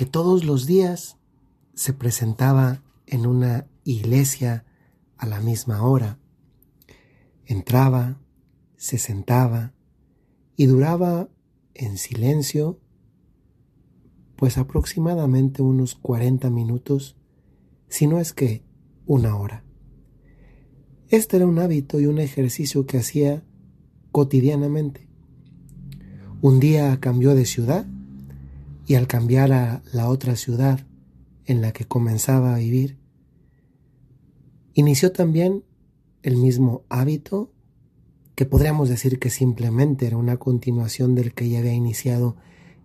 que todos los días se presentaba en una iglesia a la misma hora. Entraba, se sentaba y duraba en silencio pues aproximadamente unos 40 minutos, si no es que una hora. Este era un hábito y un ejercicio que hacía cotidianamente. Un día cambió de ciudad y al cambiar a la otra ciudad en la que comenzaba a vivir, inició también el mismo hábito que podríamos decir que simplemente era una continuación del que ya había iniciado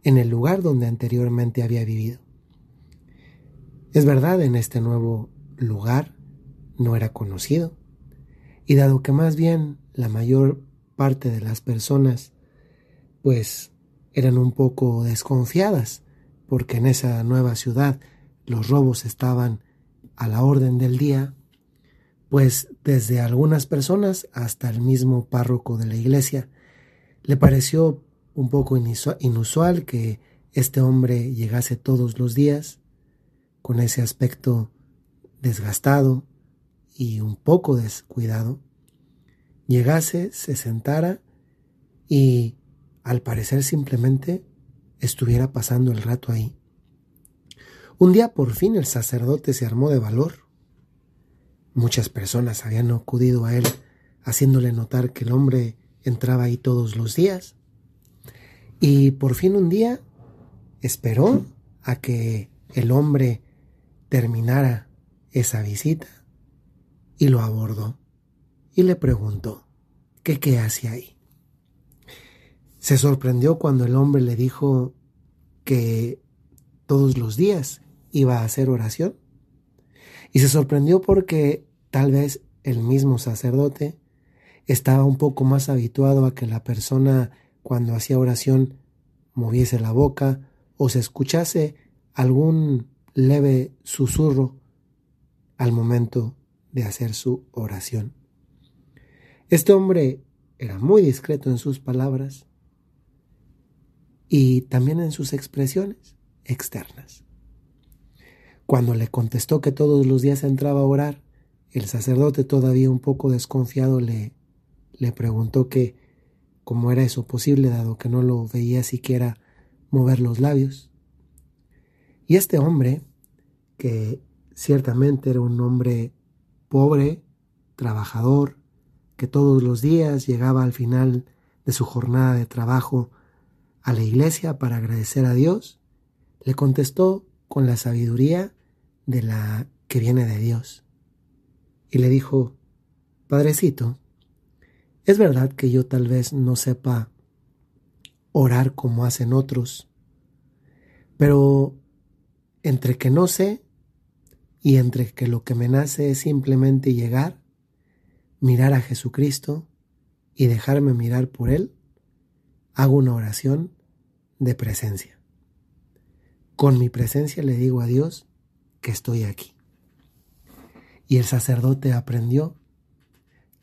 en el lugar donde anteriormente había vivido. Es verdad, en este nuevo lugar no era conocido, y dado que más bien la mayor parte de las personas pues eran un poco desconfiadas, porque en esa nueva ciudad los robos estaban a la orden del día, pues desde algunas personas hasta el mismo párroco de la iglesia le pareció un poco inusual que este hombre llegase todos los días con ese aspecto desgastado y un poco descuidado, llegase, se sentara y al parecer simplemente estuviera pasando el rato ahí. Un día por fin el sacerdote se armó de valor. Muchas personas habían acudido a él haciéndole notar que el hombre entraba ahí todos los días. Y por fin un día esperó a que el hombre terminara esa visita y lo abordó y le preguntó que qué hacía ahí. Se sorprendió cuando el hombre le dijo que todos los días iba a hacer oración. Y se sorprendió porque tal vez el mismo sacerdote estaba un poco más habituado a que la persona cuando hacía oración moviese la boca o se escuchase algún leve susurro al momento de hacer su oración. Este hombre era muy discreto en sus palabras, y también en sus expresiones externas. Cuando le contestó que todos los días entraba a orar, el sacerdote todavía un poco desconfiado le, le preguntó que cómo era eso posible dado que no lo veía siquiera mover los labios. Y este hombre, que ciertamente era un hombre pobre, trabajador, que todos los días llegaba al final de su jornada de trabajo a la iglesia para agradecer a Dios, le contestó con la sabiduría de la que viene de Dios. Y le dijo, Padrecito, es verdad que yo tal vez no sepa orar como hacen otros, pero entre que no sé y entre que lo que me nace es simplemente llegar, mirar a Jesucristo y dejarme mirar por Él, hago una oración de presencia. Con mi presencia le digo a Dios que estoy aquí. Y el sacerdote aprendió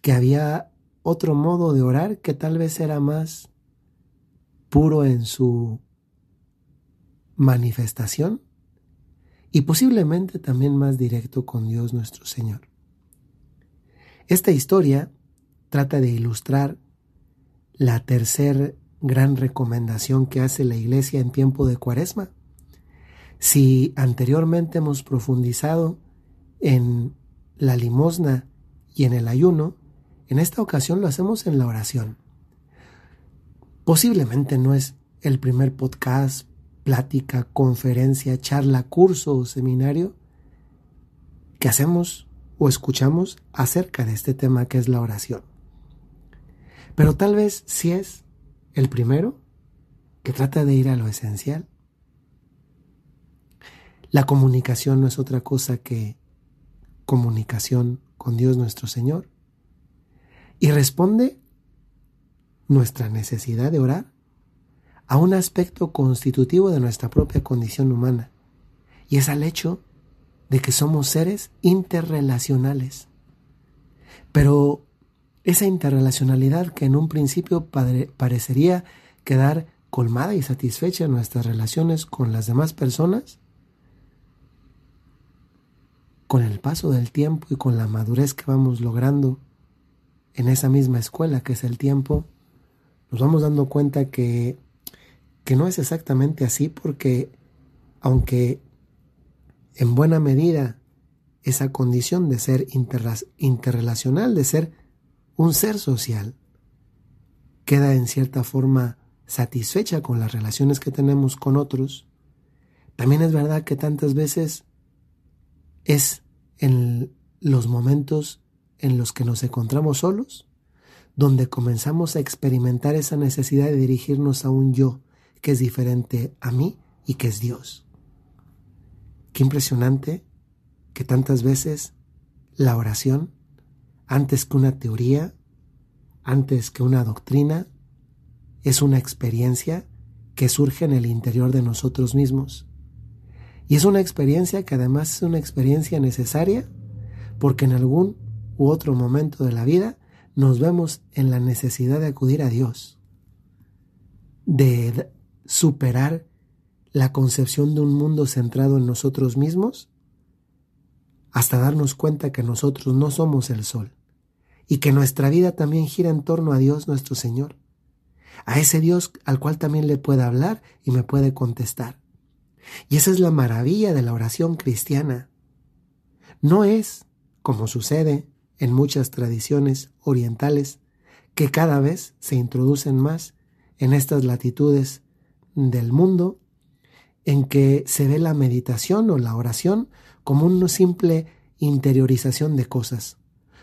que había otro modo de orar que tal vez era más puro en su manifestación y posiblemente también más directo con Dios nuestro Señor. Esta historia trata de ilustrar la tercera gran recomendación que hace la Iglesia en tiempo de Cuaresma. Si anteriormente hemos profundizado en la limosna y en el ayuno, en esta ocasión lo hacemos en la oración. Posiblemente no es el primer podcast, plática, conferencia, charla, curso o seminario que hacemos o escuchamos acerca de este tema que es la oración. Pero tal vez sí es el primero, que trata de ir a lo esencial. La comunicación no es otra cosa que comunicación con Dios nuestro Señor. Y responde nuestra necesidad de orar a un aspecto constitutivo de nuestra propia condición humana, y es al hecho de que somos seres interrelacionales. Pero esa interrelacionalidad que en un principio parecería quedar colmada y satisfecha en nuestras relaciones con las demás personas, con el paso del tiempo y con la madurez que vamos logrando en esa misma escuela que es el tiempo, nos vamos dando cuenta que, que no es exactamente así porque aunque en buena medida esa condición de ser interrelacional, de ser un ser social, queda en cierta forma satisfecha con las relaciones que tenemos con otros, también es verdad que tantas veces es en los momentos en los que nos encontramos solos, donde comenzamos a experimentar esa necesidad de dirigirnos a un yo que es diferente a mí y que es Dios. Qué impresionante que tantas veces la oración, antes que una teoría, antes que una doctrina, es una experiencia que surge en el interior de nosotros mismos. Y es una experiencia que además es una experiencia necesaria porque en algún u otro momento de la vida nos vemos en la necesidad de acudir a Dios, de superar la concepción de un mundo centrado en nosotros mismos, hasta darnos cuenta que nosotros no somos el sol y que nuestra vida también gira en torno a Dios nuestro Señor, a ese Dios al cual también le puede hablar y me puede contestar. Y esa es la maravilla de la oración cristiana. No es, como sucede en muchas tradiciones orientales, que cada vez se introducen más en estas latitudes del mundo, en que se ve la meditación o la oración como una simple interiorización de cosas,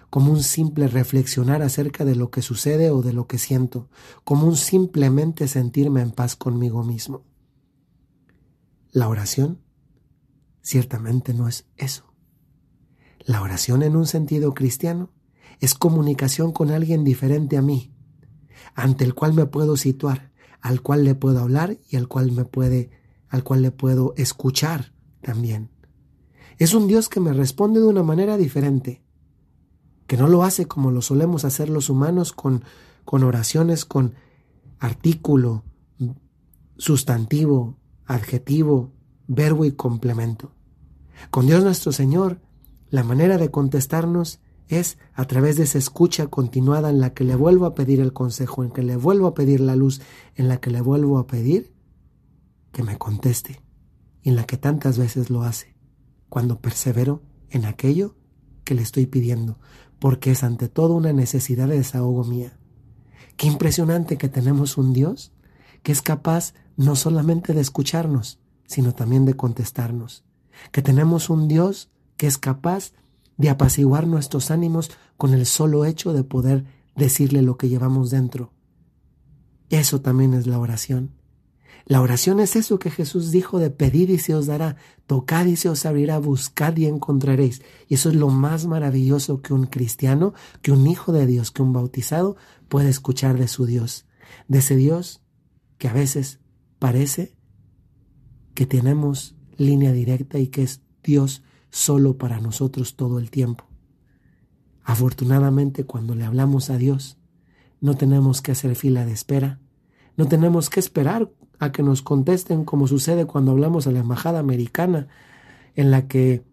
como un simple reflexionar acerca de lo que sucede o de lo que siento, como un simplemente sentirme en paz conmigo mismo. La oración ciertamente no es eso. La oración en un sentido cristiano es comunicación con alguien diferente a mí, ante el cual me puedo situar, al cual le puedo hablar y al cual me puede al cual le puedo escuchar también. Es un Dios que me responde de una manera diferente, que no lo hace como lo solemos hacer los humanos con, con oraciones con artículo, sustantivo, adjetivo, verbo y complemento. Con Dios nuestro Señor, la manera de contestarnos es a través de esa escucha continuada en la que le vuelvo a pedir el consejo, en que le vuelvo a pedir la luz, en la que le vuelvo a pedir que me conteste, y en la que tantas veces lo hace, cuando persevero en aquello que le estoy pidiendo, porque es ante todo una necesidad de desahogo mía. Qué impresionante que tenemos un Dios que es capaz no solamente de escucharnos, sino también de contestarnos. Que tenemos un Dios que es capaz de apaciguar nuestros ánimos con el solo hecho de poder decirle lo que llevamos dentro. Eso también es la oración. La oración es eso que Jesús dijo de pedir y se os dará, tocad y se os abrirá, buscad y encontraréis. Y eso es lo más maravilloso que un cristiano, que un hijo de Dios, que un bautizado puede escuchar de su Dios, de ese Dios que a veces parece que tenemos línea directa y que es Dios solo para nosotros todo el tiempo. Afortunadamente cuando le hablamos a Dios, no tenemos que hacer fila de espera, no tenemos que esperar a que nos contesten como sucede cuando hablamos a la embajada americana, en la que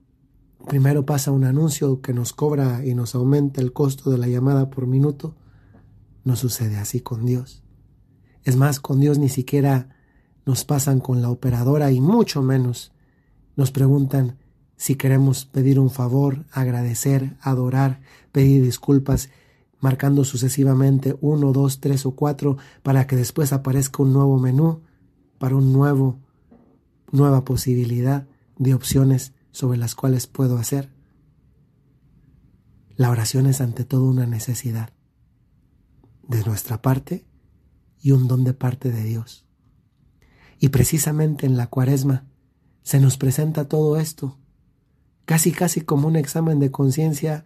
primero pasa un anuncio que nos cobra y nos aumenta el costo de la llamada por minuto. No sucede así con Dios. Es más, con Dios ni siquiera nos pasan con la operadora y mucho menos nos preguntan si queremos pedir un favor, agradecer, adorar, pedir disculpas, marcando sucesivamente uno, dos, tres o cuatro para que después aparezca un nuevo menú para un nuevo, nueva posibilidad de opciones sobre las cuales puedo hacer. La oración es ante todo una necesidad de nuestra parte y un don de parte de Dios. Y precisamente en la cuaresma se nos presenta todo esto, casi casi como un examen de conciencia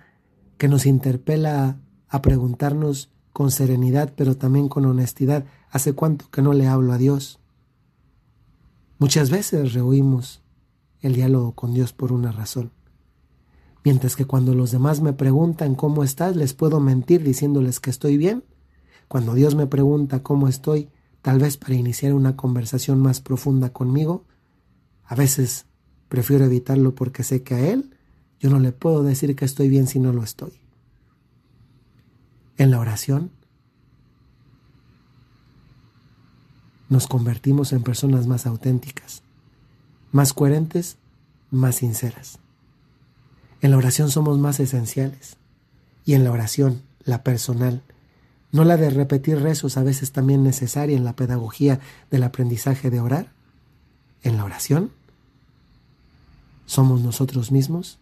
que nos interpela a preguntarnos con serenidad, pero también con honestidad, ¿hace cuánto que no le hablo a Dios? Muchas veces rehuimos el diálogo con Dios por una razón. Mientras que cuando los demás me preguntan cómo estás, les puedo mentir diciéndoles que estoy bien. Cuando Dios me pregunta cómo estoy, tal vez para iniciar una conversación más profunda conmigo, a veces prefiero evitarlo porque sé que a Él yo no le puedo decir que estoy bien si no lo estoy. En la oración nos convertimos en personas más auténticas, más coherentes, más sinceras. En la oración somos más esenciales. Y en la oración, la personal, no la de repetir rezos a veces también necesaria en la pedagogía del aprendizaje de orar, en la oración, somos nosotros mismos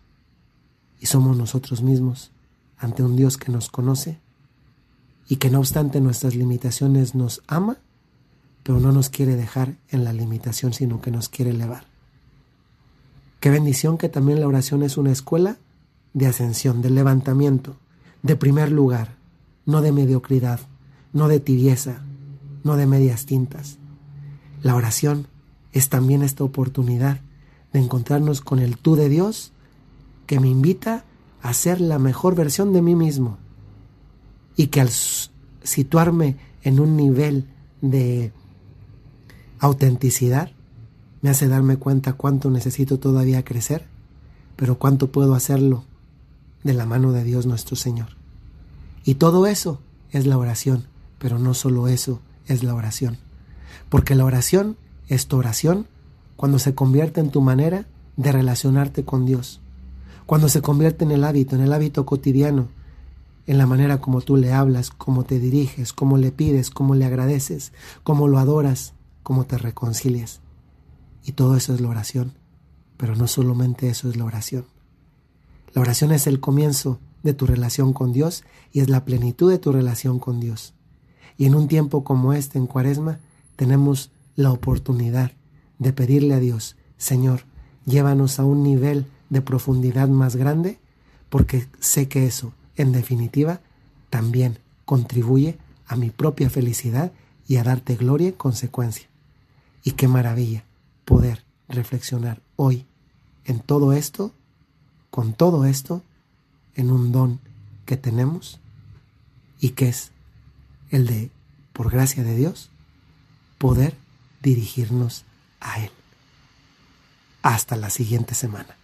y somos nosotros mismos ante un Dios que nos conoce y que no obstante nuestras limitaciones nos ama, pero no nos quiere dejar en la limitación, sino que nos quiere elevar. Qué bendición que también la oración es una escuela de ascensión, de levantamiento, de primer lugar, no de mediocridad, no de tibieza, no de medias tintas. La oración es también esta oportunidad de encontrarnos con el tú de Dios que me invita a ser la mejor versión de mí mismo y que al situarme en un nivel de autenticidad me hace darme cuenta cuánto necesito todavía crecer, pero cuánto puedo hacerlo de la mano de Dios nuestro Señor. Y todo eso es la oración, pero no solo eso es la oración, porque la oración es tu oración cuando se convierte en tu manera de relacionarte con Dios cuando se convierte en el hábito, en el hábito cotidiano, en la manera como tú le hablas, cómo te diriges, cómo le pides, cómo le agradeces, cómo lo adoras, cómo te reconcilias. Y todo eso es la oración, pero no solamente eso es la oración. La oración es el comienzo de tu relación con Dios y es la plenitud de tu relación con Dios. Y en un tiempo como este, en Cuaresma, tenemos la oportunidad de pedirle a Dios, Señor, llévanos a un nivel de profundidad más grande, porque sé que eso, en definitiva, también contribuye a mi propia felicidad y a darte gloria en consecuencia. Y qué maravilla poder reflexionar hoy en todo esto, con todo esto, en un don que tenemos y que es el de, por gracia de Dios, poder dirigirnos a Él. Hasta la siguiente semana.